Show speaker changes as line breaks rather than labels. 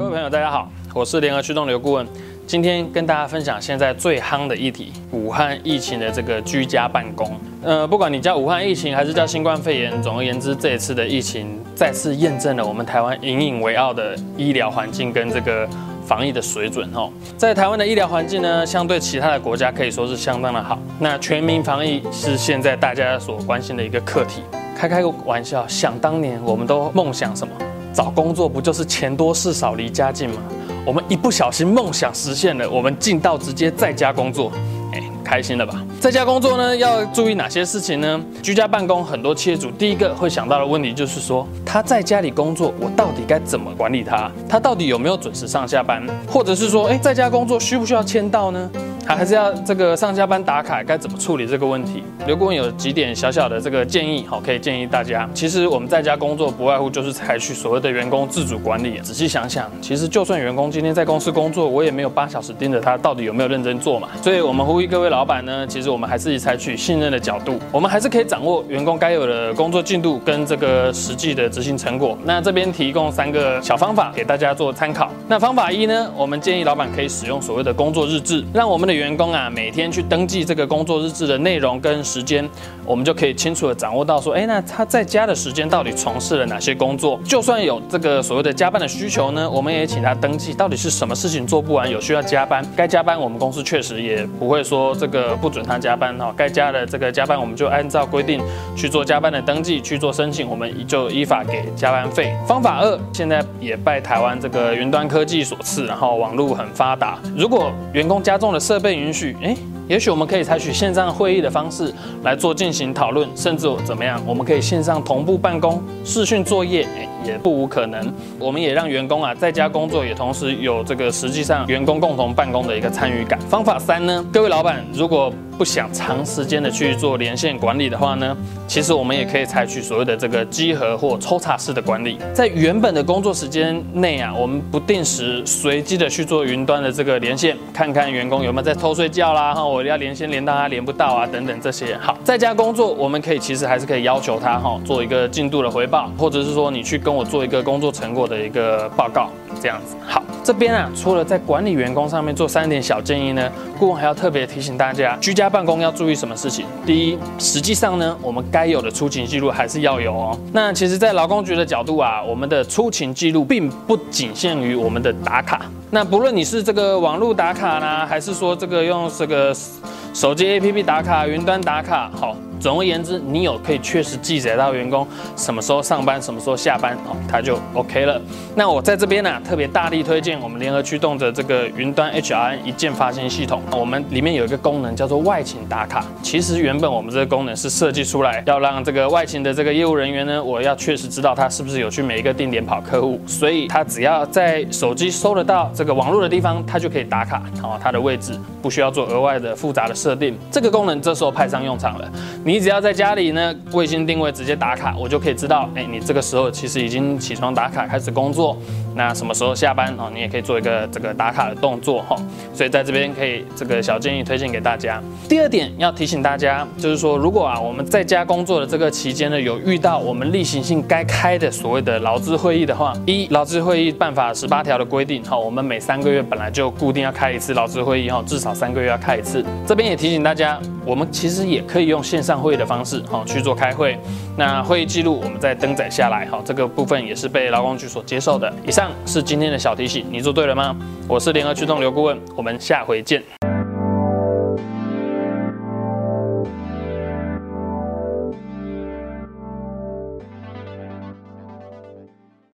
各位朋友，大家好，我是联合驱动刘顾问。今天跟大家分享现在最夯的议题——武汉疫情的这个居家办公。呃，不管你叫武汉疫情还是叫新冠肺炎，总而言之，这一次的疫情再次验证了我们台湾引以为傲的医疗环境跟这个防疫的水准。哦，在台湾的医疗环境呢，相对其他的国家可以说是相当的好。那全民防疫是现在大家所关心的一个课题。开开个玩笑，想当年我们都梦想什么？找工作不就是钱多事少离家近吗？我们一不小心梦想实现了，我们进到直接在家工作，哎，开心了吧？在家工作呢，要注意哪些事情呢？居家办公，很多企业主第一个会想到的问题就是说，他在家里工作，我到底该怎么管理他？他到底有没有准时上下班？或者是说，哎，在家工作需不需要签到呢？还是要这个上下班打卡，该怎么处理这个问题？刘顾问有几点小小的这个建议，好，可以建议大家。其实我们在家工作不外乎就是采取所谓的员工自主管理。仔细想想，其实就算员工今天在公司工作，我也没有八小时盯着他到底有没有认真做嘛。所以我们呼吁各位老板呢，其实我们还是采取信任的角度，我们还是可以掌握员工该有的工作进度跟这个实际的执行成果。那这边提供三个小方法给大家做参考。那方法一呢，我们建议老板可以使用所谓的工作日志，让我们的员工啊每天去登记这个工作日志的内容跟时间，我们就可以清楚的掌握到说，哎，那他在家的时间到底从事了哪些工作？就算有这个所谓的加班的需求呢，我们也请他登记到底是什么事情做不完，有需要加班，该加班我们公司确实也不会说这个不准他加班哈，该加的这个加班我们就按照规定去做加班的登记去做申请，我们就依法给加班费。方法二，现在也拜台湾这个云端科技所赐，然后网络很发达，如果员工家中的设备允许。哎，也许我们可以采取线上会议的方式来做进行讨论，甚至怎么样，我们可以线上同步办公、视讯作业，哎，也不无可能。我们也让员工啊在家工作，也同时有这个实际上员工共同办公的一个参与感。方法三呢，各位老板如果不想长时间的去做连线管理的话呢，其实我们也可以采取所谓的这个集合或抽查式的管理，在原本的工作时间内啊，我们不定时随机的去做云端的这个连线，看看员工有没有在偷睡觉啦，哈，我要连线连到他连不到啊，等等这些。好，在家工作我们可以其实还是可以要求他哈做一个进度的回报，或者是说你去跟我做一个工作成果的一个报告，这样子。好。这边啊，除了在管理员工上面做三点小建议呢，顾问还要特别提醒大家，居家办公要注意什么事情？第一，实际上呢，我们该有的出勤记录还是要有哦。那其实，在劳工局的角度啊，我们的出勤记录并不仅限于我们的打卡。那不论你是这个网络打卡呢，还是说这个用这个手机 APP 打卡、云端打卡，好。总而言之，你有可以确实记载到员工什么时候上班，什么时候下班哦，他就 OK 了。那我在这边呢、特别大力推荐我们联合驱动的这个云端 HRM 一键发现系统。我们里面有一个功能叫做外勤打卡。其实原本我们这个功能是设计出来要让这个外勤的这个业务人员呢，我要确实知道他是不是有去每一个定点跑客户，所以他只要在手机搜得到这个网络的地方，它就可以打卡好，它的位置不需要做额外的复杂的设定。这个功能这时候派上用场了。你只要在家里呢，卫星定位直接打卡，我就可以知道，哎，你这个时候其实已经起床打卡开始工作，那什么时候下班哦，你也可以做一个这个打卡的动作哈。所以在这边可以这个小建议推荐给大家。第二点要提醒大家，就是说如果啊我们在家工作的这个期间呢，有遇到我们例行性该开的所谓的劳资会议的话，一劳资会议办法十八条的规定哈，我们每三个月本来就固定要开一次劳资会议哈，至少三个月要开一次。这边也提醒大家，我们其实也可以用线上会议的方式。哈去做开会，那会议记录我们再登载下来，哈，这个部分也是被劳工局所接受的。以上是今天的小提醒，你做对了吗？我是联合驱动刘顾问，我们下回见。